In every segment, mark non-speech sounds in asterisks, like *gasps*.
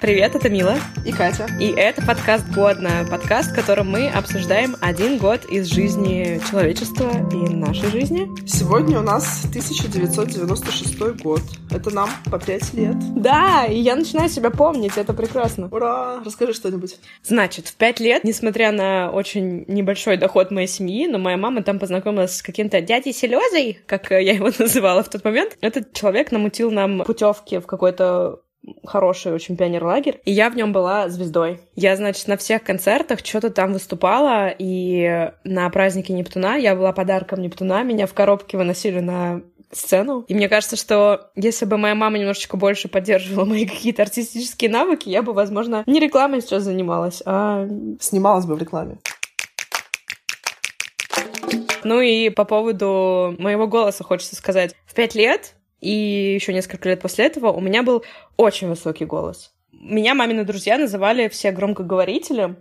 Привет, это Мила. И Катя. И это подкаст «Годно», подкаст, в котором мы обсуждаем один год из жизни человечества и нашей жизни. Сегодня у нас 1996 год. Это нам по пять лет. Да, и я начинаю себя помнить, это прекрасно. Ура! Расскажи что-нибудь. Значит, в пять лет, несмотря на очень небольшой доход моей семьи, но моя мама там познакомилась с каким-то дядей Селезой, как я его *laughs* называла в тот момент. Этот человек намутил нам путевки в какой-то хороший очень пионерлагерь, и я в нем была звездой. Я, значит, на всех концертах что-то там выступала, и на празднике Нептуна я была подарком Нептуна, меня в коробке выносили на сцену. И мне кажется, что если бы моя мама немножечко больше поддерживала мои какие-то артистические навыки, я бы, возможно, не рекламой сейчас занималась, а... Снималась бы в рекламе. Ну и по поводу моего голоса хочется сказать. В пять лет и еще несколько лет после этого у меня был очень высокий голос. Меня мамины друзья называли все громкоговорителем,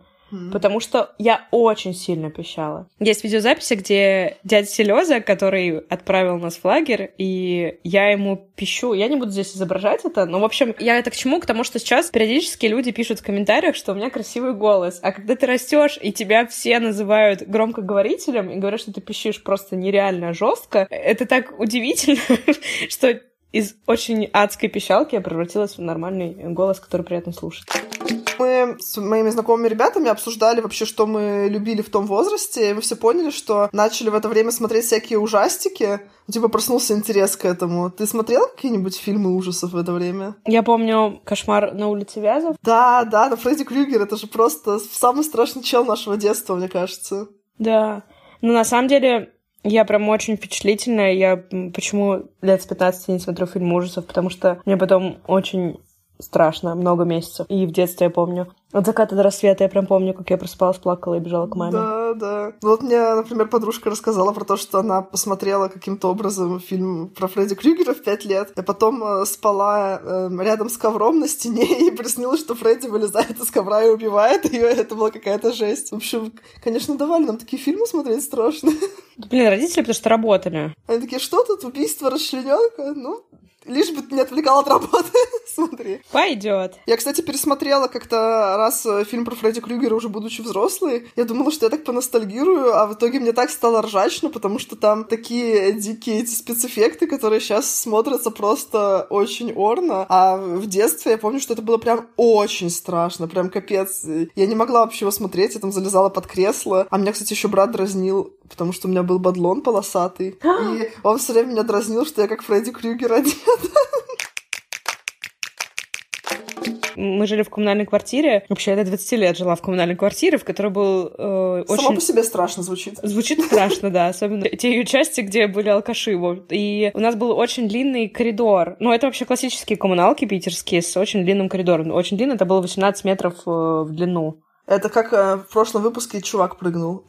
Потому что я очень сильно пищала. Есть видеозаписи, где дядя Селеза, который отправил нас в лагерь, и я ему пищу. Я не буду здесь изображать это, но, в общем, я это к чему? К тому, что сейчас периодически люди пишут в комментариях, что у меня красивый голос. А когда ты растешь, и тебя все называют громкоговорителем, и говорят, что ты пищишь просто нереально жестко, это так удивительно, *laughs* что из очень адской пищалки я превратилась в нормальный голос, который приятно слушать мы с моими знакомыми ребятами обсуждали вообще, что мы любили в том возрасте, и мы все поняли, что начали в это время смотреть всякие ужастики, типа проснулся интерес к этому. Ты смотрел какие-нибудь фильмы ужасов в это время? Я помню «Кошмар на улице Вязов». Да, да, но Фредди Крюгер — это же просто самый страшный чел нашего детства, мне кажется. Да. Ну, на самом деле, я прям очень впечатлительная. Я почему лет с 15 не смотрю фильм ужасов, потому что мне потом очень страшно, много месяцев. И в детстве я помню. От заката до рассвета я прям помню, как я просыпалась, плакала и бежала к маме. Да, да. Ну вот мне, например, подружка рассказала про то, что она посмотрела каким-то образом фильм про Фредди Крюгера в пять лет, и потом э, спала э, рядом с ковром на стене *laughs* и приснилось, что Фредди вылезает из ковра и убивает ее, *laughs* это была какая-то жесть. В общем, конечно, давали нам такие фильмы смотреть страшные. *laughs* Блин, родители потому что работали. Они такие, что тут, убийство расчлененка? Ну, Лишь бы ты не отвлекал от работы. *laughs* Смотри. Пойдет. Я, кстати, пересмотрела как-то раз э, фильм про Фредди Крюгера, уже будучи взрослый. Я думала, что я так поностальгирую, а в итоге мне так стало ржачно, потому что там такие дикие эти спецэффекты, которые сейчас смотрятся просто очень орно. А в детстве я помню, что это было прям очень страшно, прям капец. Я не могла вообще его смотреть, я там залезала под кресло. А меня, кстати, еще брат дразнил, потому что у меня был бадлон полосатый. И он все время меня дразнил, что я как Фредди Крюгер одет. Мы жили в коммунальной квартире. Вообще, я до 20 лет жила в коммунальной квартире, в которой был э, очень... Само по себе страшно звучит. Звучит страшно, да. Особенно те ее части, где были алкаши. Вот. И у нас был очень длинный коридор. Ну, это вообще классические коммуналки питерские с очень длинным коридором. Очень длинный, это было 18 метров э, в длину. Это как э, в прошлом выпуске чувак прыгнул.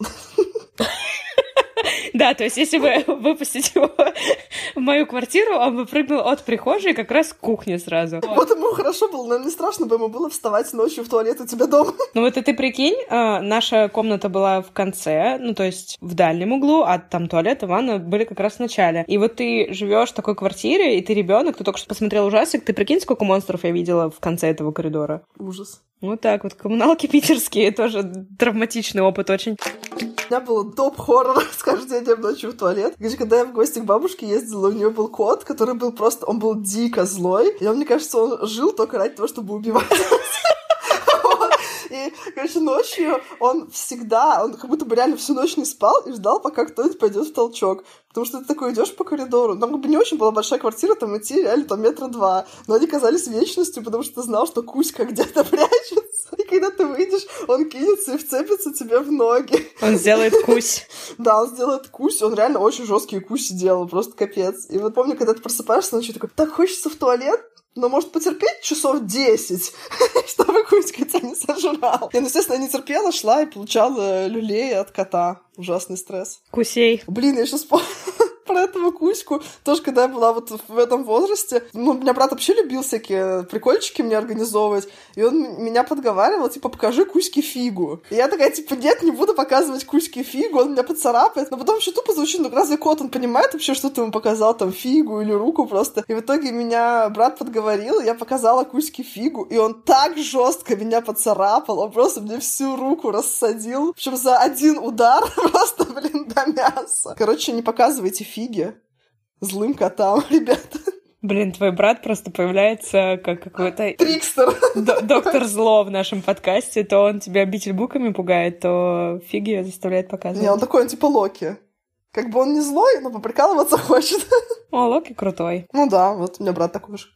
Да, то есть если бы *laughs* выпустить его *laughs* в мою квартиру, он бы прыгнул от прихожей как раз к кухне сразу. Вот ему хорошо было, но не страшно бы ему было вставать ночью в туалет у тебя дома. *laughs* Ну вот и ты прикинь, а, наша комната была в конце, ну то есть в дальнем углу, а там туалет и ванна были как раз в начале. И вот ты живешь в такой квартире, и ты ребенок, ты только что посмотрел ужастик, ты прикинь, сколько монстров я видела в конце этого коридора. Ужас. Вот так вот, коммуналки питерские, тоже травматичный опыт очень. Меня был топ-хоррор с хождением ночью в туалет. Где, когда я в гости к бабушке ездила, у нее был кот, который был просто... Он был дико злой. И он, мне кажется, он жил только ради того, чтобы убивать. *laughs* И, короче, ночью он всегда, он как будто бы реально всю ночь не спал и ждал, пока кто-нибудь пойдет в толчок. Потому что ты такой идешь по коридору. Там как бы не очень была большая квартира, там идти реально там метра два. Но они казались вечностью, потому что ты знал, что Кузька где-то *laughs* прячется. И когда ты выйдешь, он кинется и вцепится тебе в ноги. Он сделает кусь. *laughs* Да, он сделает кусь. Он реально очень жесткие куси делал, просто капец. И вот помню, когда ты просыпаешься ночью, такой, так хочется в туалет, но может потерпеть часов 10, *laughs* чтобы Кузька тебя не сожрал. Я, ну, естественно, не терпела, шла и получала люлей от кота. Ужасный стресс. Кусей. Блин, я сейчас *laughs* про этого Кузьку. Тоже, когда я была вот в этом возрасте, ну, меня брат вообще любил всякие прикольчики мне организовывать, и он меня подговаривал, типа, покажи Кузьке фигу. И я такая, типа, нет, не буду показывать Кузьке фигу, он меня поцарапает. Но потом еще тупо звучит, ну, разве кот, он понимает вообще, что ты ему показал, там, фигу или руку просто? И в итоге меня брат подговорил, я показала Кузьке фигу, и он так жестко меня поцарапал, он просто мне всю руку рассадил. Причем за один удар *laughs* просто, блин, до мяса. Короче, не показывайте фиги злым котам, *laughs* ребята. Блин, твой брат просто появляется как какой-то... Трикстер. Доктор зло в нашем подкасте. То он тебя обитель буками пугает, то фиги заставляет показывать. Не, он такой, он типа Локи. Как бы он не злой, но поприкалываться *laughs* хочет. О, Локи крутой. Ну да, вот у меня брат такой же.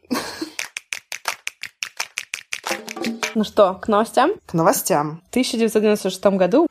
Ну что, к новостям? К новостям. В 1996 году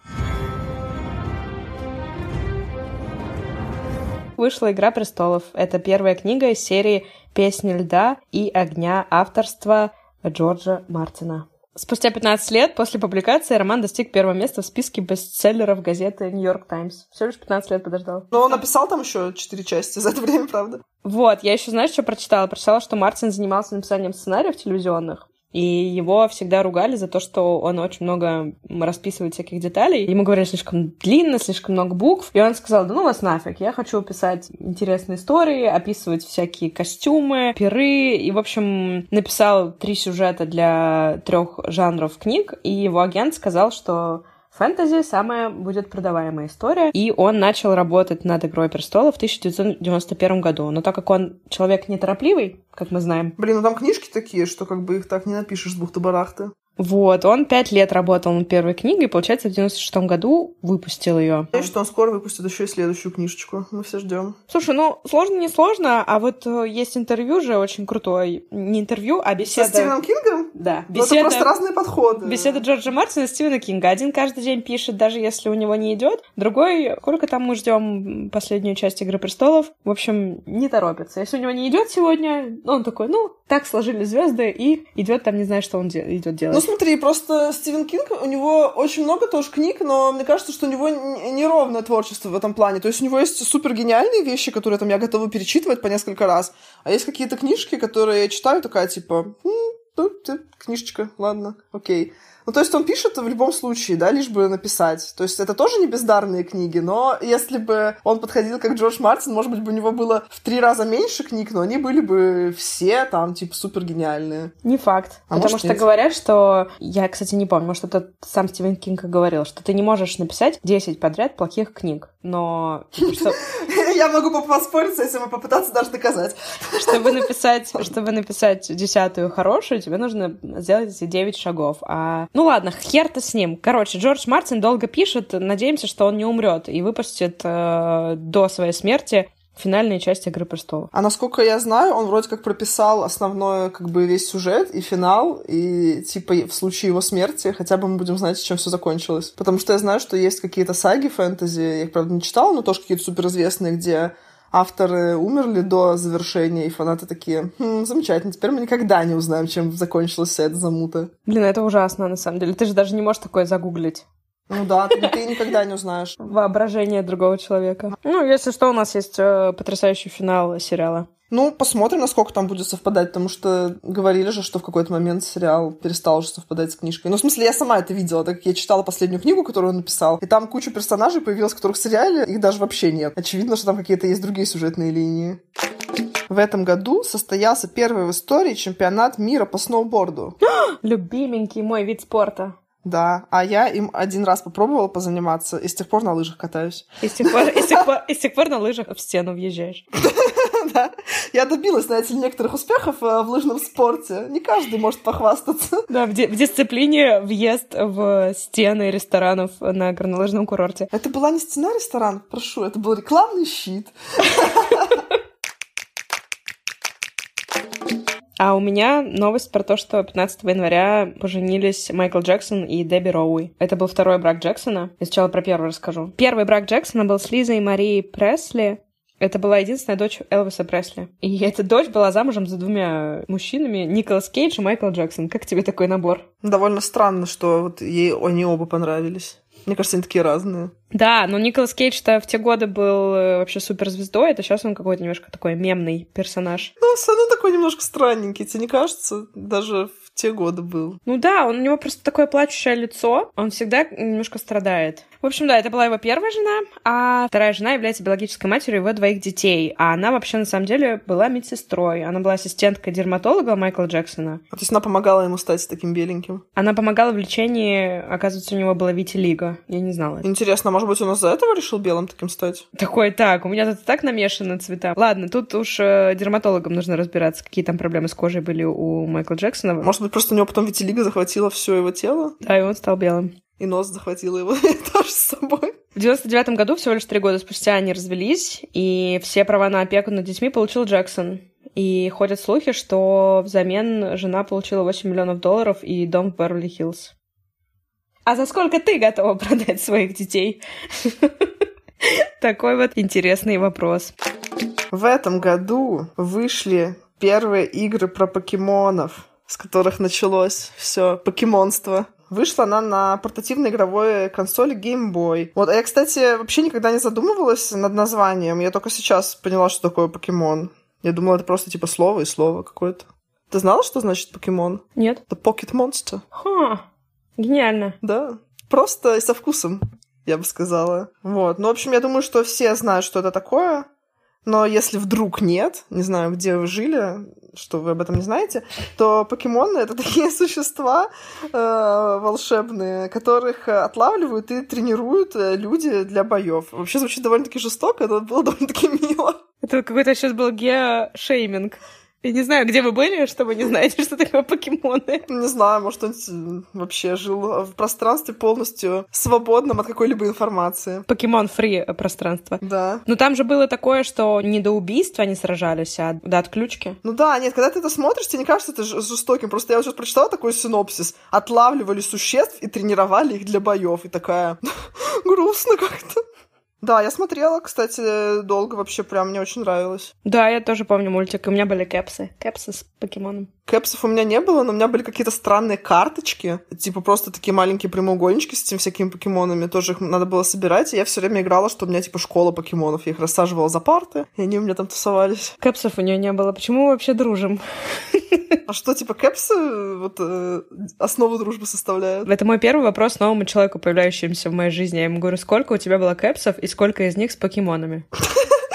вышла «Игра престолов». Это первая книга из серии «Песни льда и огня» авторства Джорджа Мартина. Спустя 15 лет после публикации роман достиг первого места в списке бестселлеров газеты «Нью-Йорк Таймс». Всего лишь 15 лет подождал. Но он написал там еще четыре части за это время, правда? Вот, я еще, знаешь, что прочитала? Прочитала, что Мартин занимался написанием сценариев телевизионных, и его всегда ругали за то, что он очень много расписывает всяких деталей. Ему говорили слишком длинно, слишком много букв. И он сказал, да ну вас нафиг, я хочу писать интересные истории, описывать всякие костюмы, пиры. И, в общем, написал три сюжета для трех жанров книг. И его агент сказал, что Фэнтези — самая будет продаваемая история, и он начал работать над «Игрой престолов» в 1991 году. Но так как он человек неторопливый, как мы знаем... Блин, ну там книжки такие, что как бы их так не напишешь с бухты-барахты. Вот, он пять лет работал над первой книгой, и, получается, в 96 году выпустил ее. И что он скоро выпустит еще и следующую книжечку. Мы все ждем. Слушай, ну, сложно не сложно, а вот э, есть интервью же очень крутое. Не интервью, а беседа... Со Стивеном Кингом? Да. Беседа... Ну, это просто разные подходы. Беседа Джорджа Мартина и Стивена Кинга. Один каждый день пишет, даже если у него не идет. Другой, сколько там мы ждем последнюю часть Игры престолов. В общем, не торопится. Если у него не идет сегодня, он такой, ну, так сложили звезды, и идет там, не знаю, что он де- идет делать. Ну смотри, просто Стивен Кинг, у него очень много тоже книг, но мне кажется, что у него неровное творчество в этом плане. То есть у него есть супер гениальные вещи, которые там я готова перечитывать по несколько раз, а есть какие-то книжки, которые я читаю, такая типа, ну, книжечка, ладно, окей. Ну, то есть он пишет в любом случае, да, лишь бы написать. То есть это тоже не бездарные книги, но если бы он подходил как Джордж Мартин, может быть, бы у него было в три раза меньше книг, но они были бы все там, типа, супер гениальные. Не факт. А потому что нет. говорят, что... Я, кстати, не помню, может, это сам Стивен Кинг говорил, что ты не можешь написать 10 подряд плохих книг, но... Типа, *laughs* Я могу поспориться, если мы попытаться даже доказать. Чтобы *laughs* написать, чтобы написать десятую хорошую, тебе нужно сделать эти 9 шагов. А ну ладно, хер-то с ним. Короче, Джордж Мартин долго пишет, надеемся, что он не умрет и выпустит э, до своей смерти финальная часть «Игры престолов». А насколько я знаю, он вроде как прописал основной, как бы, весь сюжет и финал, и, типа, в случае его смерти хотя бы мы будем знать, чем все закончилось. Потому что я знаю, что есть какие-то саги фэнтези, я их, правда, не читала, но тоже какие-то суперизвестные, где авторы умерли до завершения, и фанаты такие, хм, замечательно, теперь мы никогда не узнаем, чем закончилась вся эта замута. Блин, это ужасно, на самом деле. Ты же даже не можешь такое загуглить. Ну да, ты, ты никогда не узнаешь. Воображение другого человека. Ну, если что, у нас есть э, потрясающий финал сериала. Ну, посмотрим, насколько там будет совпадать, потому что говорили же, что в какой-то момент сериал перестал уже совпадать с книжкой. Ну, в смысле, я сама это видела, так как я читала последнюю книгу, которую он написал, и там куча персонажей появилась, которых в сериале их даже вообще нет. Очевидно, что там какие-то есть другие сюжетные линии. В этом году состоялся первый в истории чемпионат мира по сноуборду. *gasps* Любименький мой вид спорта. Да, а я им один раз попробовала позаниматься, и с тех пор на лыжах катаюсь. И с тех пор, и с тех пор, и с тех пор на лыжах в стену въезжаешь. *laughs* Да, я добилась, знаете, некоторых успехов э, в лыжном спорте. Не каждый может похвастаться. Да, в, в дисциплине въезд в стены ресторанов на горнолыжном курорте. Это была не стена ресторан, прошу, это был рекламный щит. *laughs* А у меня новость про то, что 15 января поженились Майкл Джексон и Дебби Роуи. Это был второй брак Джексона. Я сначала про первый расскажу. Первый брак Джексона был с Лизой Марией Пресли. Это была единственная дочь Элвиса Пресли. И эта дочь была замужем за двумя мужчинами, Николас Кейдж и Майкл Джексон. Как тебе такой набор? Довольно странно, что вот ей они оба понравились. Мне кажется, они такие разные. Да, но Николас Кейдж-то в те годы был э, вообще суперзвездой, это сейчас он какой-то немножко такой мемный персонаж. Ну, все равно такой немножко странненький, тебе не кажется? Даже в те годы был. Ну да, он, у него просто такое плачущее лицо, он всегда немножко страдает. В общем, да, это была его первая жена, а вторая жена является биологической матерью его двоих детей. А она вообще на самом деле была медсестрой. Она была ассистенткой дерматолога Майкла Джексона. А, то есть она помогала ему стать таким беленьким? Она помогала в лечении, оказывается, у него была витилиго. Я не знала. Интересно, может быть, он из-за этого решил белым таким стать? Такой, так, у меня тут так намешаны цвета. Ладно, тут уж э, дерматологам нужно разбираться, какие там проблемы с кожей были у Майкла Джексона. Может быть, просто у него потом витилиго захватило все его тело? Да, и он стал белым. И нос захватил его *laughs* тоже с собой. В 99 году, всего лишь три года спустя, они развелись, и все права на опеку над детьми получил Джексон. И ходят слухи, что взамен жена получила 8 миллионов долларов и дом в Берли-Хиллз. А за сколько ты готова *laughs* продать своих детей? *laughs* Такой вот интересный вопрос. В этом году вышли первые игры про покемонов, с которых началось все покемонство. Вышла она на портативной игровой консоли Game Boy. Вот, а я, кстати, вообще никогда не задумывалась над названием. Я только сейчас поняла, что такое покемон. Я думала, это просто типа слово и слово какое-то. Ты знала, что значит покемон? Нет. Это Pocket Monster. Ха, гениально. Да. Просто и со вкусом, я бы сказала. Вот. Ну, в общем, я думаю, что все знают, что это такое. Но если вдруг нет, не знаю, где вы жили, что вы об этом не знаете, то покемоны — это *laughs* такие существа э, волшебные, которых отлавливают и тренируют э, люди для боев. Вообще звучит довольно-таки жестоко, это было *laughs* довольно-таки мило. Это какой-то сейчас был геошейминг. Я не знаю, где вы были, что вы не знаете, что такое покемоны. Не знаю, может, он вообще жил в пространстве полностью свободном от какой-либо информации. Покемон-фри пространство. Да. Но там же было такое, что не до убийства они сражались, а до отключки. Ну да, нет, когда ты это смотришь, тебе не кажется это жестоким. Просто я вот сейчас прочитала такой синопсис. Отлавливали существ и тренировали их для боев. И такая *laughs* грустно как-то. Да, я смотрела, кстати, долго вообще, прям мне очень нравилось. Да, я тоже помню мультик, у меня были кепсы. Кепсы с покемоном. Кэпсов у меня не было, но у меня были какие-то странные карточки, типа просто такие маленькие прямоугольнички с этими всякими покемонами, тоже их надо было собирать, и я все время играла, что у меня типа школа покемонов, я их рассаживала за парты, и они у меня там тусовались. Кэпсов у нее не было, почему мы вообще дружим? А что, типа, кэпсы вот э, основу дружбы составляют? Это мой первый вопрос новому человеку, появляющемуся в моей жизни. Я ему говорю, сколько у тебя было кэпсов и сколько из них с покемонами? *laughs*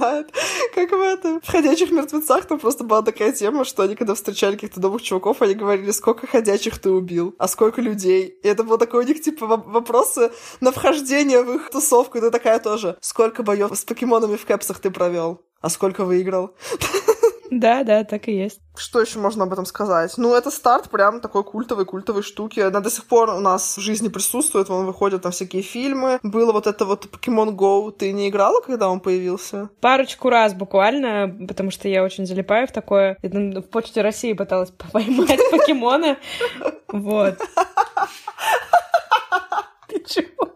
напоминает, как в этом, в «Ходячих мертвецах» там просто была такая тема, что они, когда встречали каких-то новых чуваков, они говорили, сколько ходячих ты убил, а сколько людей. И это был такой у них, типа, вопросы на вхождение в их тусовку. И такая тоже, сколько боев с покемонами в кэпсах ты провел, а сколько выиграл. *laughs* Да, да, так и есть. Что еще можно об этом сказать? Ну, это старт прям такой культовой, культовой штуки. Она до сих пор у нас в жизни присутствует, вон выходят там всякие фильмы. Было вот это вот Pokemon Go. Ты не играла, когда он появился? Парочку раз буквально, потому что я очень залипаю в такое. Я в Почте России пыталась *laughs* поймать покемона. Вот. *laughs* Ты чего?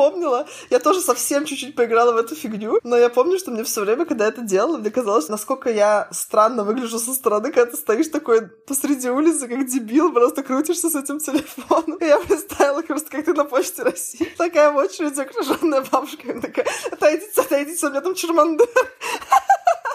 Я вспомнила. Я тоже совсем чуть-чуть поиграла в эту фигню, но я помню, что мне все время, когда это делала, мне казалось, насколько я странно выгляжу со стороны, когда ты стоишь такой посреди улицы, как дебил, просто крутишься с этим телефоном. И я представила просто, как ты на почте России. Такая в очереди окруженная бабушка. Я такая, отойдите, отойдите, у меня там чермандер.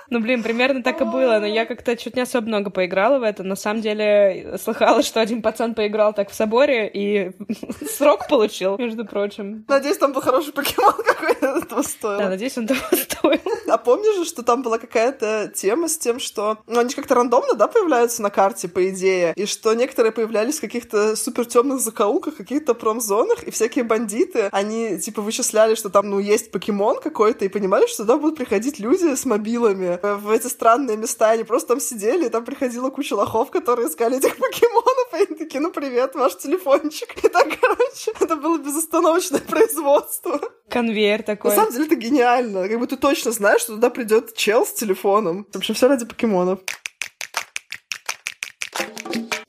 Ну, блин, примерно так и было, но я как-то чуть не особо много поиграла в это. На самом деле, слыхала, что один пацан поиграл так в соборе и *laughs* срок получил, между прочим. Надеюсь, там был хороший покемон *laughs* какой-то этого стоил. Да, надеюсь, он того стоил. А помнишь же, что там была какая-то тема с тем, что... Ну, они как-то рандомно, да, появляются на карте, по идее, и что некоторые появлялись в каких-то супер темных закоулках, каких-то промзонах, и всякие бандиты, они, типа, вычисляли, что там, ну, есть покемон какой-то, и понимали, что туда будут приходить люди с мобилами, в эти странные места, они просто там сидели, и там приходила куча лохов, которые искали этих покемонов, и они такие, ну привет, ваш телефончик. И так, короче, *laughs* это было безостановочное производство. Конвейер такой. На самом деле это гениально. Как бы ты точно знаешь, что туда придет чел с телефоном. В общем, все ради покемонов.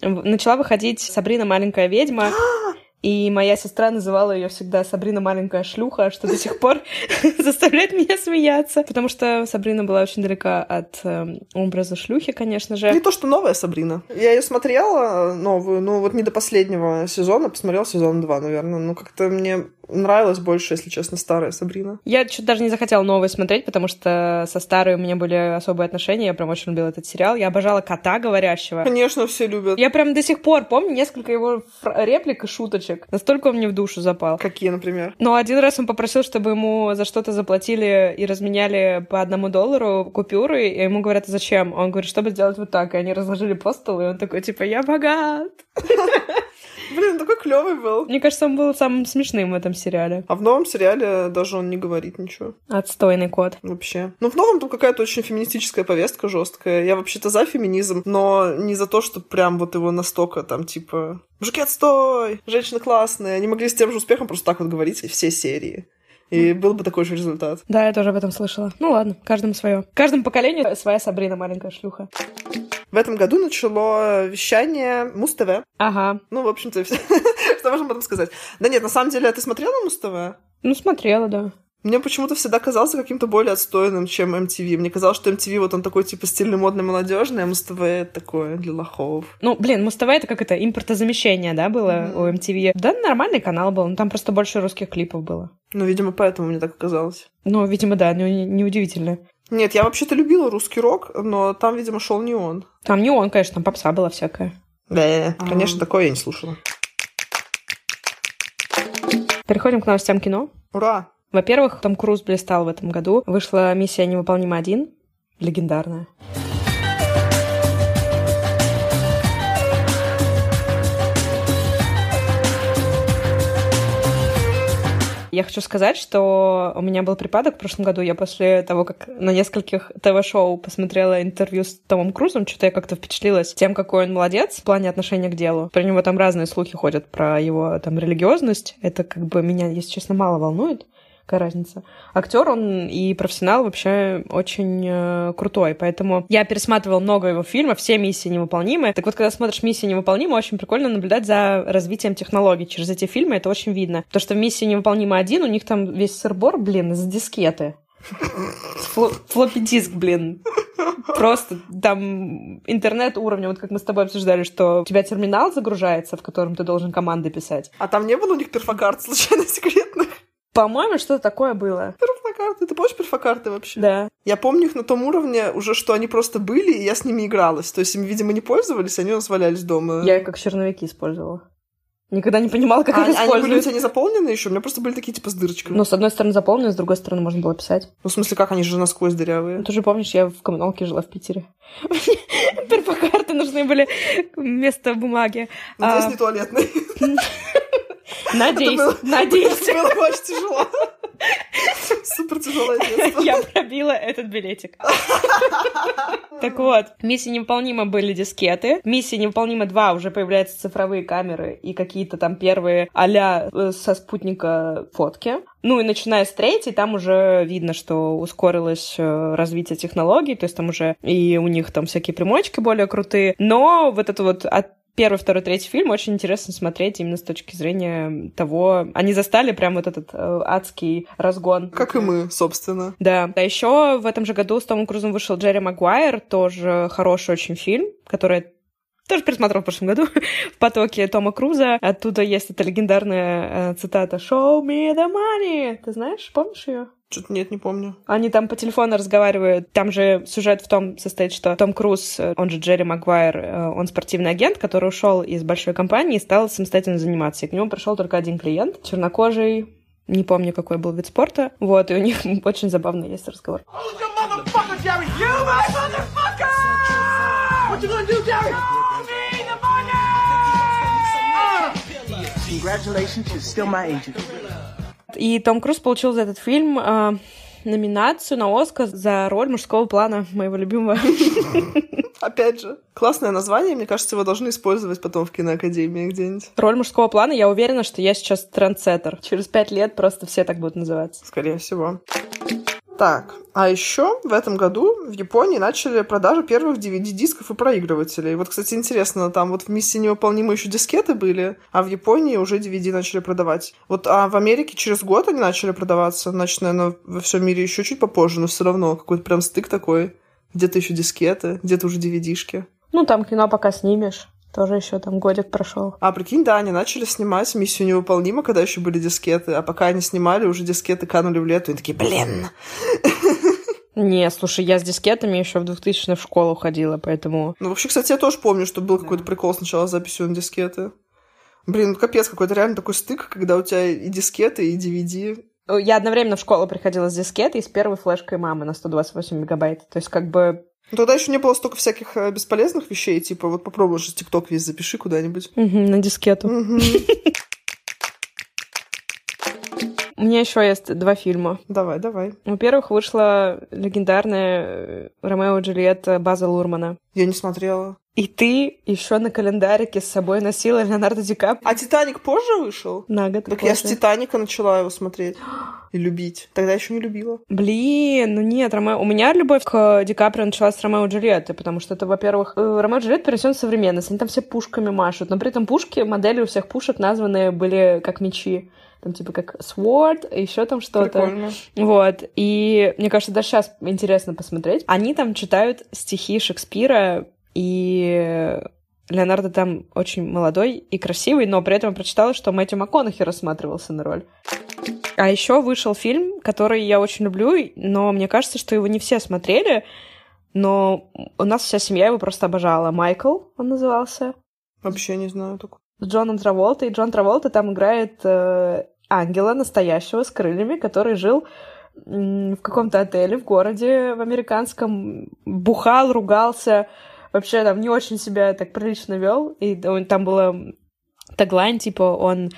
Начала выходить Сабрина маленькая ведьма. *gasps* *gasps* И моя сестра называла ее всегда Сабрина маленькая шлюха, что до сих пор *laughs* заставляет меня смеяться. Потому что Сабрина была очень далека от э, образа шлюхи, конечно же. Не то, что новая Сабрина. Я ее смотрела новую, ну вот не до последнего сезона, посмотрела сезон 2, наверное. Ну как-то мне нравилась больше, если честно, старая Сабрина. Я что-то даже не захотела новую смотреть, потому что со старой у меня были особые отношения. Я прям очень любила этот сериал. Я обожала кота говорящего. Конечно, все любят. Я прям до сих пор помню несколько его реплик и шуточек. Настолько он мне в душу запал. Какие, например? Но один раз он попросил, чтобы ему за что-то заплатили и разменяли по одному доллару купюры, и ему говорят, зачем? Он говорит, чтобы сделать вот так. И они разложили по столу, и он такой, типа, я богат. *laughs* Блин, он такой клевый был. Мне кажется, он был самым смешным в этом сериале. А в новом сериале даже он не говорит ничего. Отстойный кот. Вообще. Ну, в новом там какая-то очень феминистическая повестка жесткая. Я вообще-то за феминизм, но не за то, что прям вот его настолько там, типа, мужики, отстой! Женщины классные. Они могли с тем же успехом просто так вот говорить все серии. И был бы такой же результат. Да, я тоже об этом слышала. Ну ладно, каждому свое. Каждому поколению своя Сабрина маленькая шлюха. В этом году начало вещание Муз-ТВ. Ага. Ну, в общем-то, *laughs* что можем об этом сказать? Да нет, на самом деле, ты смотрела Муз-ТВ? Ну, смотрела, да. Мне почему-то всегда казался каким-то более отстойным, чем MTV. Мне казалось, что MTV вот он такой, типа, стильный, модный, молодежный, а Муз-ТВ такое для лохов. Ну, блин, Муз-ТВ это как это, импортозамещение, да, было mm-hmm. у MTV. Да, нормальный канал был, но там просто больше русских клипов было. Ну, видимо, поэтому мне так казалось. Ну, видимо, да, неудивительно. Не, не нет, я вообще-то любила русский рок, но там, видимо, шел не он. Там не он, конечно, там попса была всякая. Да, конечно, такое я не слушала. Переходим к новостям кино. Ура! Во-первых, Том Круз блистал в этом году. Вышла «Миссия невыполнима 1», легендарная. Я хочу сказать, что у меня был припадок в прошлом году. Я после того, как на нескольких ТВ-шоу посмотрела интервью с Томом Крузом, что-то я как-то впечатлилась тем, какой он молодец в плане отношения к делу. Про него там разные слухи ходят про его там религиозность. Это как бы меня, если честно, мало волнует какая разница. Актер, он и профессионал вообще очень э, крутой, поэтому я пересматривала много его фильмов, все миссии невыполнимы. Так вот, когда смотришь миссии невыполнимы, очень прикольно наблюдать за развитием технологий через эти фильмы, это очень видно. То, что в миссии невыполнима один, у них там весь сырбор, блин, из дискеты. Флоппи диск, блин. Просто там интернет уровня, вот как мы с тобой обсуждали, что у тебя терминал загружается, в котором ты должен команды писать. А там не было у них перфокарт случайно секретных? По-моему, что-то такое было. Перфокарты. Ты помнишь перфокарты вообще? Да. Я помню их на том уровне уже, что они просто были, и я с ними игралась. То есть им, видимо, не пользовались, они у нас валялись дома. Я их как черновики использовала. Никогда не понимала, как а, их использовать. Они были у тебя не заполнены еще? У меня просто были такие, типа, с дырочками. Ну, с одной стороны заполнены, с другой стороны можно было писать. Ну, в смысле, как они же насквозь дырявые? Ну, ты же помнишь, я в коммуналке жила в Питере. *laughs* Перфокарты нужны были вместо бумаги. Надеюсь, а, не туалетные. *laughs* Надеюсь, надеюсь. Это было очень тяжело. Супер тяжелое детство. Я пробила этот билетик. Так вот, миссия невыполнима были дискеты. Миссия невыполнима 2 уже появляются цифровые камеры и какие-то там первые а со спутника фотки. Ну и начиная с третьей, там уже видно, что ускорилось э, развитие технологий, то есть там уже и у них там всякие примочки более крутые. Но вот это вот от первый, второй, третий фильм очень интересно смотреть именно с точки зрения того... Они застали прям вот этот э, адский разгон. Как и мы, собственно. Да. А еще в этом же году с Томом Крузом вышел Джерри Магуайр, тоже хороший очень фильм, который тоже пересмотрел в прошлом году *laughs* в потоке Тома Круза. Оттуда есть эта легендарная э, цитата «Show me the money». Ты знаешь, помнишь ее? Что-то нет, не помню. Они там по телефону разговаривают. Там же сюжет в том состоит, что Том Круз, э, он же Джерри Магуайр, э, он спортивный агент, который ушел из большой компании и стал самостоятельно заниматься. И к нему пришел только один клиент, чернокожий, не помню, какой был вид спорта. Вот, и у них *laughs* очень забавный есть разговор. Congratulations, you're still my agent. И Том Круз получил за этот фильм э, номинацию на Оскар за роль мужского плана, моего любимого. *laughs* Опять же, классное название, мне кажется, его должны использовать потом в киноакадемии где-нибудь. Роль мужского плана, я уверена, что я сейчас трендсеттер. Через пять лет просто все так будут называться. Скорее всего. Так, а еще в этом году в Японии начали продажу первых DVD-дисков и проигрывателей. Вот, кстати, интересно, там вот в «Миссии невыполнимой» еще дискеты были, а в Японии уже DVD начали продавать. Вот, а в Америке через год они начали продаваться, значит, наверное, во всем мире еще чуть попозже, но все равно какой-то прям стык такой. Где-то еще дискеты, где-то уже DVD-шки. Ну, там кино пока снимешь. Тоже еще там годик прошел. А прикинь, да, они начали снимать «Миссию невыполнима», когда еще были дискеты, а пока они снимали, уже дискеты канули в лету, и такие, блин. Не, слушай, я с дискетами еще в 2000 в школу ходила, поэтому... Ну, вообще, кстати, я тоже помню, что был какой-то прикол сначала с записью на дискеты. Блин, ну капец, какой-то реально такой стык, когда у тебя и дискеты, и DVD. Я одновременно в школу приходила с дискеты и с первой флешкой мамы на 128 мегабайт. То есть как бы тогда еще не было столько всяких э, бесполезных вещей, типа вот попробуй же ТикТок весь запиши куда-нибудь. Угу, на дискету. У меня еще есть два фильма. Давай, давай. Во-первых, вышла легендарная э, Ромео и Джульетта База Лурмана. Я не смотрела. И ты еще на календарике с собой носила Леонардо Ди Каприо. А «Титаник» позже вышел? На год Так позже. я с «Титаника» начала его смотреть и любить. Тогда еще не любила. Блин, ну нет, Ромео... у меня любовь к Ди Каприо началась с Ромео и Джульетты, потому что это, во-первых, э, Ромео и Джульетта перенесен современность, они там все пушками машут, но при этом пушки, модели у всех пушек названы были как мечи там типа как Sword, еще там что-то. Вот. И мне кажется, даже сейчас интересно посмотреть. Они там читают стихи Шекспира, и Леонардо там очень молодой и красивый, но при этом я прочитала, что Мэтью МакКонахи рассматривался на роль. А еще вышел фильм, который я очень люблю, но мне кажется, что его не все смотрели, но у нас вся семья его просто обожала. Майкл он назывался. Вообще не знаю такого. С Джоном Траволтой. И Джон Траволта там играет э, ангела настоящего с крыльями, который жил в каком-то отеле в городе в американском, бухал, ругался, вообще там не очень себя так прилично вел. И он- там было таглайн, типа, он э,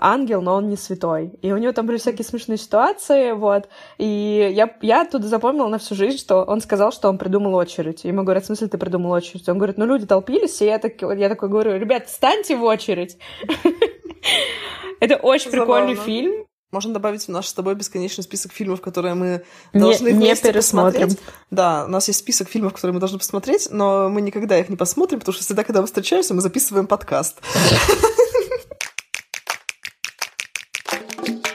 ангел, но он не святой. И у него там были всякие смешные ситуации, вот. И я, я оттуда запомнила на всю жизнь, что он сказал, что он придумал очередь. Ему говорят, в смысле ты придумал очередь? Он говорит, ну люди толпились, и я, так, я такой говорю, ребят, встаньте в очередь. *laughs* Это очень прикольный фильм. Можно добавить в наш с тобой бесконечный список фильмов, которые мы Не- должны не вместе пересмотрим. посмотреть. Да, у нас есть список фильмов, которые мы должны посмотреть, но мы никогда их не посмотрим, потому что всегда, когда мы встречаемся, мы записываем подкаст. *laughs*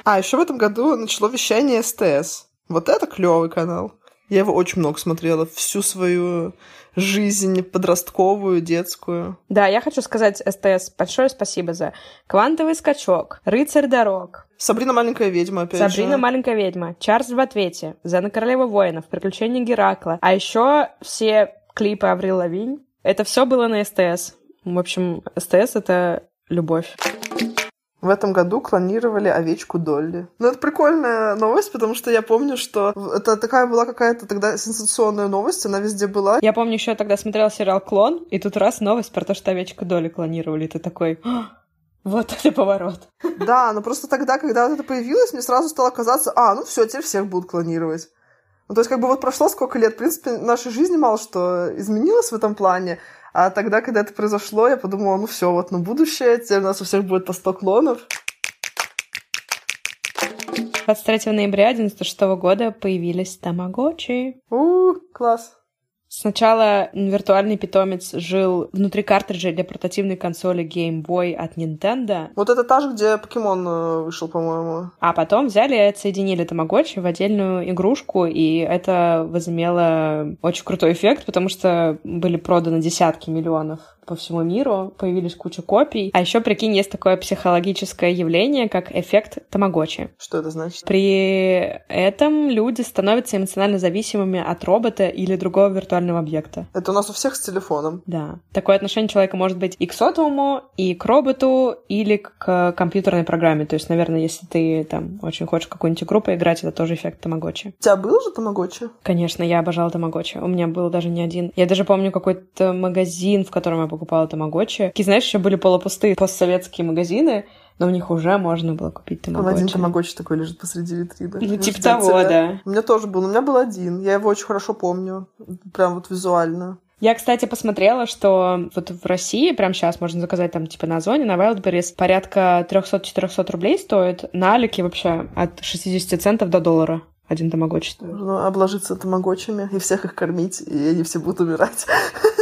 А, еще в этом году начало вещание СТС. Вот это клевый канал. Я его очень много смотрела всю свою жизнь подростковую, детскую. Да, я хочу сказать СТС большое спасибо за «Квантовый скачок», «Рыцарь дорог», Сабрина маленькая ведьма, опять Сабрина же. маленькая ведьма, Чарльз в ответе, Зена королева воинов, Приключения Геракла. А еще все клипы Аврил Лавинь. Это все было на СТС. В общем, СТС это любовь. В этом году клонировали овечку Долли. Ну, это прикольная новость, потому что я помню, что это такая была какая-то тогда сенсационная новость, она везде была. Я помню, еще тогда смотрела сериал «Клон», и тут раз новость про то, что овечка Доли клонировали. И ты такой, «А, вот это поворот. Да, но просто тогда, когда вот это появилось, мне сразу стало казаться, а, ну все, теперь всех будут клонировать. Ну, то есть, как бы вот прошло сколько лет, в принципе, нашей жизни мало что изменилось в этом плане, а тогда, когда это произошло, я подумала, ну все, вот, ну будущее, теперь у нас у всех будет по 100 клонов. 23 ноября 96 года появились тамагочи. У, класс. Сначала виртуальный питомец жил внутри картриджа для портативной консоли Game Boy от Nintendo, Вот это та же, где покемон э, вышел, по-моему. а потом взяли и отсоединили тамагочи в отдельную игрушку, и это возымело очень крутой эффект, потому что были проданы десятки миллионов по всему миру, появились куча копий. А еще, прикинь, есть такое психологическое явление, как эффект тамагочи. Что это значит? При этом люди становятся эмоционально зависимыми от робота или другого виртуального объекта. Это у нас у всех с телефоном. Да. Такое отношение человека может быть и к сотовому, и к роботу, или к компьютерной программе. То есть, наверное, если ты там очень хочешь какую-нибудь игру поиграть, это тоже эффект тамагочи. У тебя был же тамагочи? Конечно, я обожала тамагочи. У меня был даже не один. Я даже помню какой-то магазин, в котором я покупала тамагочи. Такие, знаешь, еще были полупустые постсоветские магазины, но в них уже можно было купить Там один тамагочи. тамагочи такой лежит посреди витрины. Ну, типа того, тебя. да. У меня тоже был, у меня был один. Я его очень хорошо помню. Прям вот визуально. Я, кстати, посмотрела, что вот в России прямо сейчас можно заказать там типа на Озоне, на Wildberries порядка 300-400 рублей стоит. На Алике вообще от 60 центов до доллара один тамагочи. Нужно обложиться тамагочами и всех их кормить, и они все будут умирать. *laughs*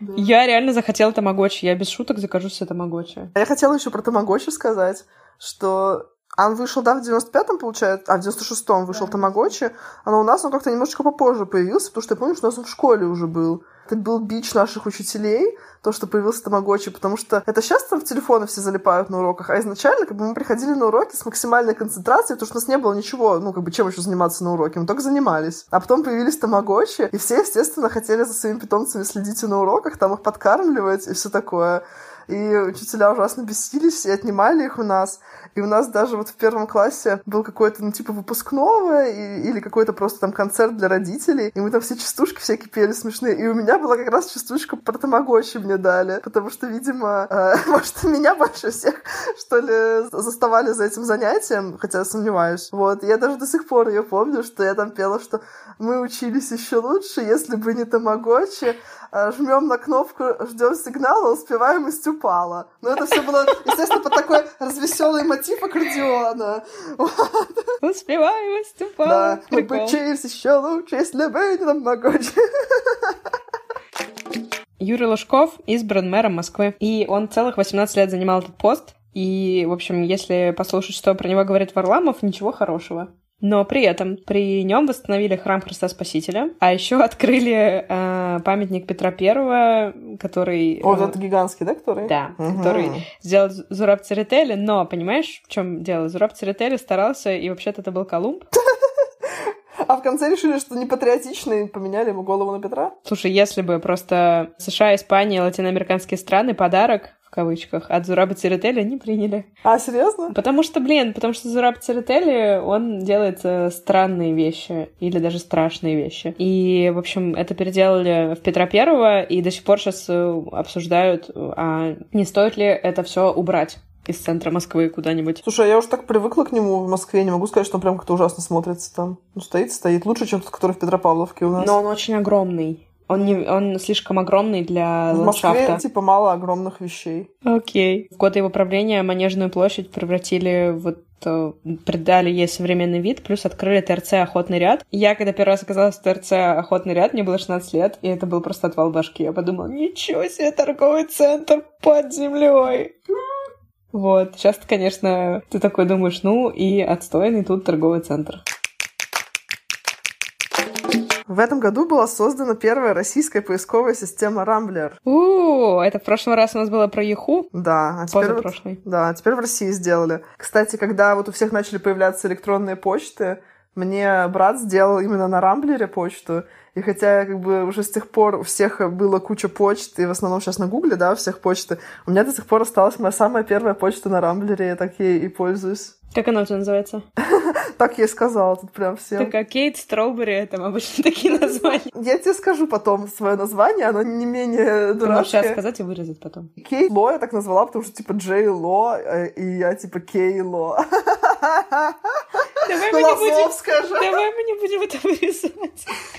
Я реально захотела тамагочи. Я без шуток закажу себе тамагочи. Я хотела еще про тамагочи сказать, что он вышел, да, в 95-м, получается, а в 96-м вышел да. Тамагочи, а у нас он как-то немножечко попозже появился, потому что я помню, что у нас он в школе уже был. Это был бич наших учителей, то, что появился Тамагочи, потому что это сейчас там в телефоны все залипают на уроках, а изначально как бы мы приходили на уроки с максимальной концентрацией, потому что у нас не было ничего, ну, как бы чем еще заниматься на уроке, мы только занимались. А потом появились Тамагочи, и все, естественно, хотели за своими питомцами следить и на уроках, там их подкармливать и все такое и учителя ужасно бесились и отнимали их у нас. И у нас даже вот в первом классе был какой-то, ну, типа выпускного и, или какой-то просто там концерт для родителей, и мы там все частушки всякие пели смешные. И у меня была как раз частушка про тамагочи мне дали, потому что, видимо, э, *laughs* может, меня больше всех, что ли, заставали за этим занятием, хотя сомневаюсь. Вот, я даже до сих пор ее помню, что я там пела, что мы учились еще лучше, если бы не тамагочи, Э, жмем на кнопку, ждем сигнала, успеваемость упала. Но это все было, естественно, под такой развеселый мотив аккордеона. Успеваемость упала. Да, мы бы учились еще лучше, если бы не намного. Юрий Лужков избран мэром Москвы, и он целых 18 лет занимал этот пост. И, в общем, если послушать, что про него говорит Варламов, ничего хорошего. Но при этом при нем восстановили храм Христа Спасителя, а еще открыли э, памятник Петра Первого, который... О, вот это гигантский, да, который? Да, угу. который сделал Зураб Церетели, но, понимаешь, в чем дело? Зураб Церетели старался, и вообще-то это был Колумб. *laughs* А в конце решили, что не патриотично, и поменяли ему голову на Петра? Слушай, если бы просто США, Испания, латиноамериканские страны подарок кавычках, от Зураба Церетели не приняли. А, серьезно? Потому что, блин, потому что Зураб Церетели, он делает э, странные вещи, или даже страшные вещи. И, в общем, это переделали в Петра Первого, и до сих пор сейчас э, обсуждают, а не стоит ли это все убрать из центра Москвы куда-нибудь. Слушай, я уже так привыкла к нему в Москве, не могу сказать, что он прям как-то ужасно смотрится там. Ну, стоит, стоит. Лучше, чем тот, который в Петропавловке у нас. Но он очень огромный. Он, не, он слишком огромный для в ландшафта. В Москве, типа, мало огромных вещей. Окей. В год его правления Манежную площадь превратили вот э, придали ей современный вид, плюс открыли ТРЦ «Охотный ряд». Я, когда первый раз оказалась в ТРЦ «Охотный ряд», мне было 16 лет, и это был просто отвал башки. Я подумала, ничего себе, торговый центр под землей. Вот, сейчас, конечно, ты такой думаешь, ну и отстойный тут торговый центр. В этом году была создана первая российская поисковая система Рамблер. У, это в прошлый раз у нас было про Яху? Да, а теперь вот, да, теперь в России сделали. Кстати, когда вот у всех начали появляться электронные почты, мне брат сделал именно на Рамблере почту, и хотя как бы уже с тех пор у всех было куча почт, и в основном сейчас на Гугле, да, у всех почты, у меня до сих пор осталась моя самая первая почта на Рамблере, я так ей и пользуюсь. Как она у тебя называется? *laughs* Так я и сказала тут прям всем. Так, а Кейт Строубери, там обычно *laughs* такие названия. Я тебе скажу потом свое название, оно не менее дурацкое. Ты можешь сейчас сказать и вырезать потом. Кейт Ло я так назвала, потому что типа Джей Ло, э, и я типа Кей Ло. *laughs* Давай мы, не будем, давай мы не будем это вырезать.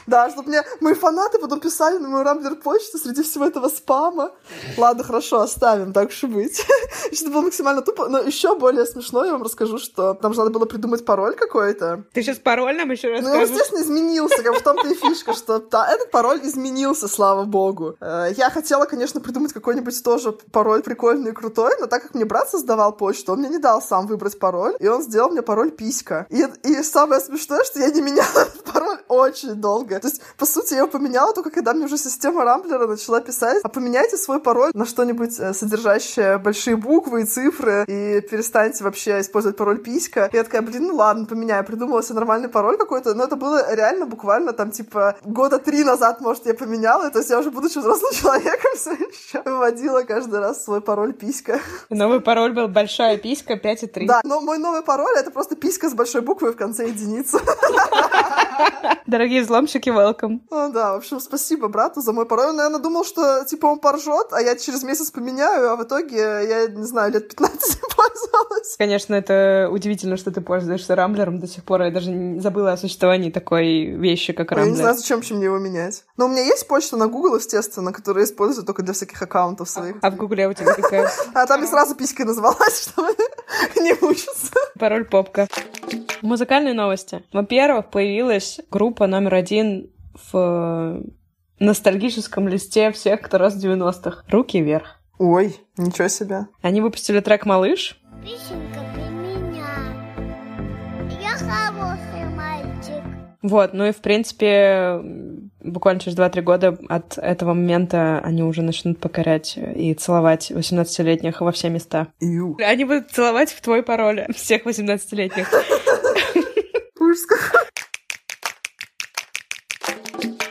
Да, чтобы мне мои фанаты потом писали на мою рамблер почту среди всего этого спама. Ладно, хорошо, оставим, так уж и быть. *laughs* Что было максимально тупо. Но еще более смешно я вам расскажу, что там же надо было придумать пароль какой-то. Ты сейчас пароль нам еще расскажешь? Ну, естественно, изменился. Как в том-то и фишка, что да, этот пароль изменился, слава богу. Э, я хотела, конечно, придумать какой-нибудь тоже пароль прикольный и крутой, но так как мне брат создавал почту, он мне не дал сам выбрать пароль, и он сделал мне пароль писька. И, и самое смешное, что я не меняла пароль очень долго. То есть, по сути, я его поменяла только когда мне уже система Рамблера начала писать, а поменяйте свой пароль на что-нибудь э, содержащее большие буквы и цифры, и перестаньте вообще использовать пароль писька. И я такая, блин, ну ладно, поменяю. Придумала себе нормальный пароль какой-то, но это было реально буквально там, типа, года три назад, может, я поменяла, то есть я уже, будучи взрослым *laughs* человеком, все еще выводила каждый раз свой пароль писька. Новый пароль был большая писька 5,3. Да, но мой новый пароль — это просто писька с большой буквой в конце единицы. *laughs* Дорогие взломщики, welcome. Ну да, в общем, спасибо брату за мой пароль. Он, наверное, думал, что, типа, он поржет, а я через месяц поменяю, а в итоге я, не знаю, лет 15 *laughs* пользовалась. Конечно, это удивительно, что ты пользуешься Рамблером до сих пор. Я даже забыла о существовании такой вещи, как Рамблер. Я не знаю, зачем мне его менять. Но у меня есть почта на Google, естественно, которую я использую только для всяких аккаунтов своих. А в Гугле у тебя какая? *laughs* А там я сразу писькой назвалась, *laughs* чтобы не мучиться. Пароль попка. Музыкальные новости. Во-первых, появилась группа номер один в ностальгическом листе всех, кто рос в 90-х. Руки вверх. Ой, ничего себе. Они выпустили трек «Малыш». Песенка для меня. Я хороший мальчик. Вот, ну и, в принципе, буквально через 2-3 года от этого момента они уже начнут покорять и целовать 18-летних во все места. Ю. Они будут целовать в твой пароль всех 18-летних. Ужас какой.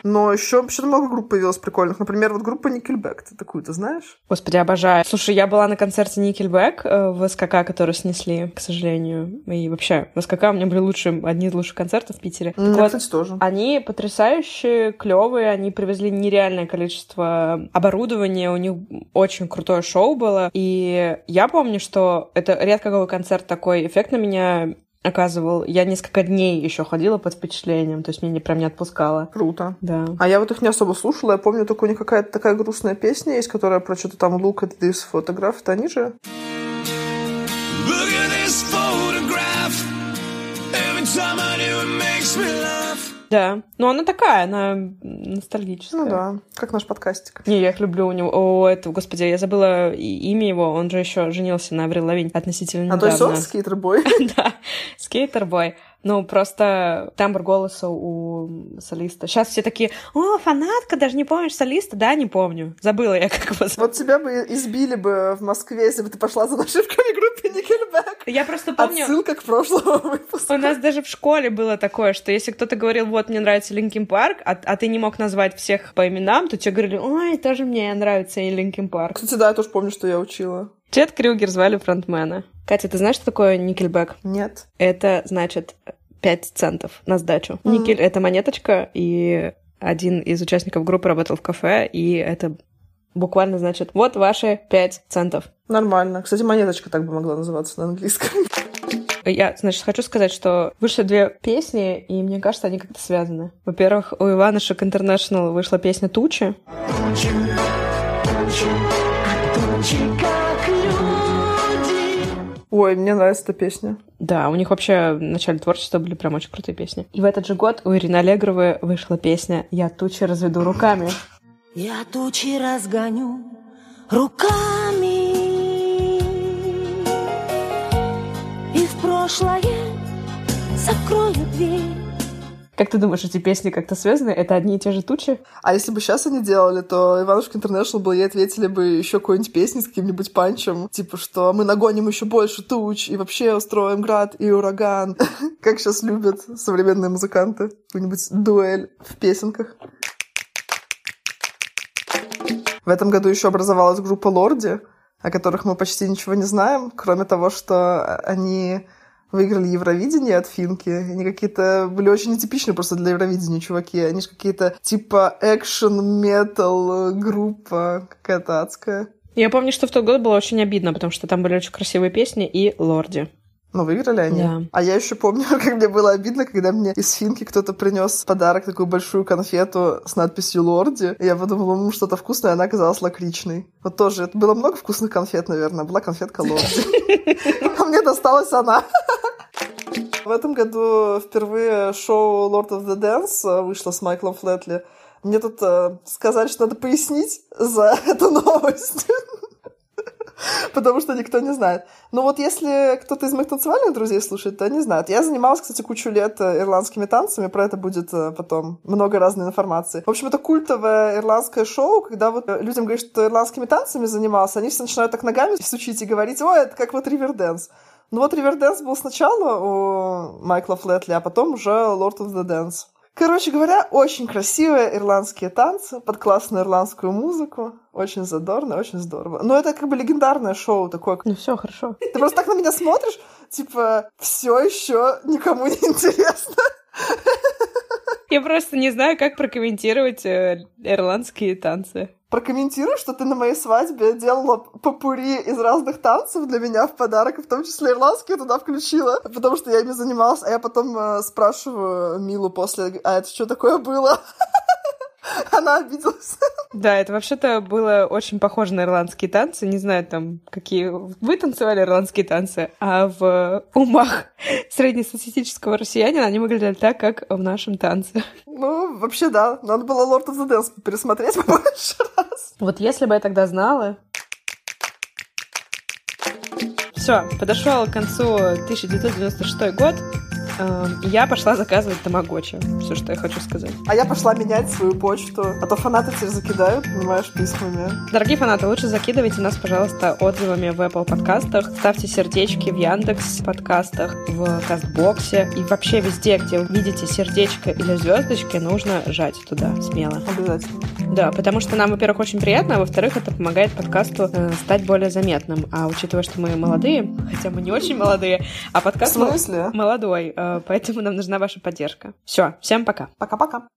Но еще вообще много групп появилось прикольных. Например, вот группа Nickelback. Ты такую-то знаешь? Господи, обожаю. Слушай, я была на концерте Nickelback э, в СКК, который снесли, к сожалению. И вообще, в СКК у меня были лучшие, одни из лучших концертов в Питере. Mm, вот, кстати, тоже. Они потрясающие, клевые, они привезли нереальное количество оборудования, у них очень крутое шоу было. И я помню, что это редко какой концерт такой эффект на меня оказывал. Я несколько дней еще ходила под впечатлением, то есть меня не прям не отпускала. Круто. Да. А я вот их не особо слушала. Я помню, только у них какая-то такая грустная песня есть, которая про что-то там look at this photograph. Это они же? Look at this photograph. Every time I do, it makes me laugh. Да. Но она такая, она ностальгическая. Ну да, как наш подкастик. Не, я их люблю у него. О, это, господи, я забыла имя его. Он же еще женился на Аврил Лавинь относительно недавно. А то есть он skater boy? *laughs* Да, skater boy. Ну, просто тембр голоса у солиста. Сейчас все такие, о, фанатка, даже не помнишь солиста? Да, не помню. Забыла я, как его Вот тебя бы избили бы в Москве, если бы ты пошла за нашивками группы. Я просто помню... Отсылка к прошлому *laughs* выпуску. У нас даже в школе было такое, что если кто-то говорил, вот, мне нравится Linkin Park, а, а ты не мог назвать всех по именам, то тебе говорили, ой, тоже мне нравится и Linkin Park. Кстати, да, я тоже помню, что я учила. Чед Крюгер звали фронтмена. Катя, ты знаешь, что такое Nickelback? Нет. Это значит 5 центов на сдачу. Mm. Никель — это монеточка, и один из участников группы работал в кафе, и это буквально значит «вот ваши 5 центов». Нормально. Кстати, монеточка так бы могла называться на английском. Я, значит, хочу сказать, что вышли две песни, и мне кажется, они как-то связаны. Во-первых, у Иванышек International вышла песня «Тучи». Тучи, тучи, тучи, как Ой, мне нравится эта песня. Да, у них вообще в начале творчества были прям очень крутые песни. И в этот же год у Ирины Аллегровой вышла песня «Я тучи разведу руками». Я тучи разгоню руками в прошлое закрою дверь как ты думаешь, эти песни как-то связаны? Это одни и те же тучи? А если бы сейчас они делали, то Иванушка Интернешнл бы ей ответили бы еще какой-нибудь песни с каким-нибудь панчем. Типа, что мы нагоним еще больше туч и вообще устроим град и ураган. *laughs* Как сейчас любят современные музыканты. Какую-нибудь дуэль в песенках. В этом году еще образовалась группа Лорди, о которых мы почти ничего не знаем, кроме того, что они выиграли Евровидение от Финки. Они какие-то были очень нетипичные просто для Евровидения чуваки. Они же какие-то типа экшен метал группа какая-то адская. Я помню, что в тот год было очень обидно, потому что там были очень красивые песни и Лорди. Ну, выиграли они. Да. А я еще помню, *laughs* как мне было обидно, когда мне из Финки кто-то принес подарок, такую большую конфету с надписью «Лорди». И я подумала, ну, что-то вкусное, она оказалась лакричной. Вот тоже, это было много вкусных конфет, наверное. Была конфетка «Лорди». А мне досталась она. *laughs* В этом году впервые шоу Lord of the Dance вышло с Майклом Флетли. Мне тут э, сказали, что надо пояснить за *laughs* эту новость. *laughs* Потому что никто не знает. Но вот если кто-то из моих танцевальных друзей слушает, то они знают. Я занималась, кстати, кучу лет э, ирландскими танцами, про это будет э, потом много разной информации. В общем, это культовое ирландское шоу, когда вот э, людям говорят, что ирландскими танцами занимался, они все начинают так ногами сучить и говорить, ой, это как вот риверденс. Ну вот Риверденс был сначала у Майкла Флетли, а потом уже Lord of the Dance. Короче говоря, очень красивые ирландские танцы под классную ирландскую музыку. Очень задорно, очень здорово. Но это как бы легендарное шоу такое. Ну все, хорошо. Ты просто так на меня смотришь, типа, все еще никому не интересно. Я просто не знаю, как прокомментировать э, ирландские танцы. Прокомментируй, что ты на моей свадьбе делала попури из разных танцев для меня в подарок, в том числе ирландские туда включила, потому что я ими занималась, а я потом э, спрашиваю Милу после, а это что такое было? *laughs* *laughs* Она обиделась. Да, это вообще-то было очень похоже на ирландские танцы. Не знаю, там, какие вы танцевали ирландские танцы, а в умах среднестатистического россиянина они выглядели так, как в нашем танце. Ну, вообще, да. Надо было Lord of the Dance пересмотреть *laughs* побольше раз. Вот если бы я тогда знала... Все, подошел к концу 1996 год. Эм, Я пошла заказывать тамагочи. Все, что я хочу сказать. А я пошла менять свою почту, а то фанаты тебя закидают, понимаешь, письмами. Дорогие фанаты, лучше закидывайте нас, пожалуйста, отзывами в Apple подкастах, ставьте сердечки в Яндекс подкастах, в Кастбоксе и вообще везде, где вы видите сердечко или звездочки, нужно жать туда смело. Обязательно. Да, потому что нам, во-первых, очень приятно, а во-вторых, это помогает подкасту э, стать более заметным. А учитывая, что мы молодые, хотя мы не очень молодые, а В подкаст мол- смысле? молодой, э, поэтому нам нужна ваша поддержка. Все, всем пока. Пока-пока.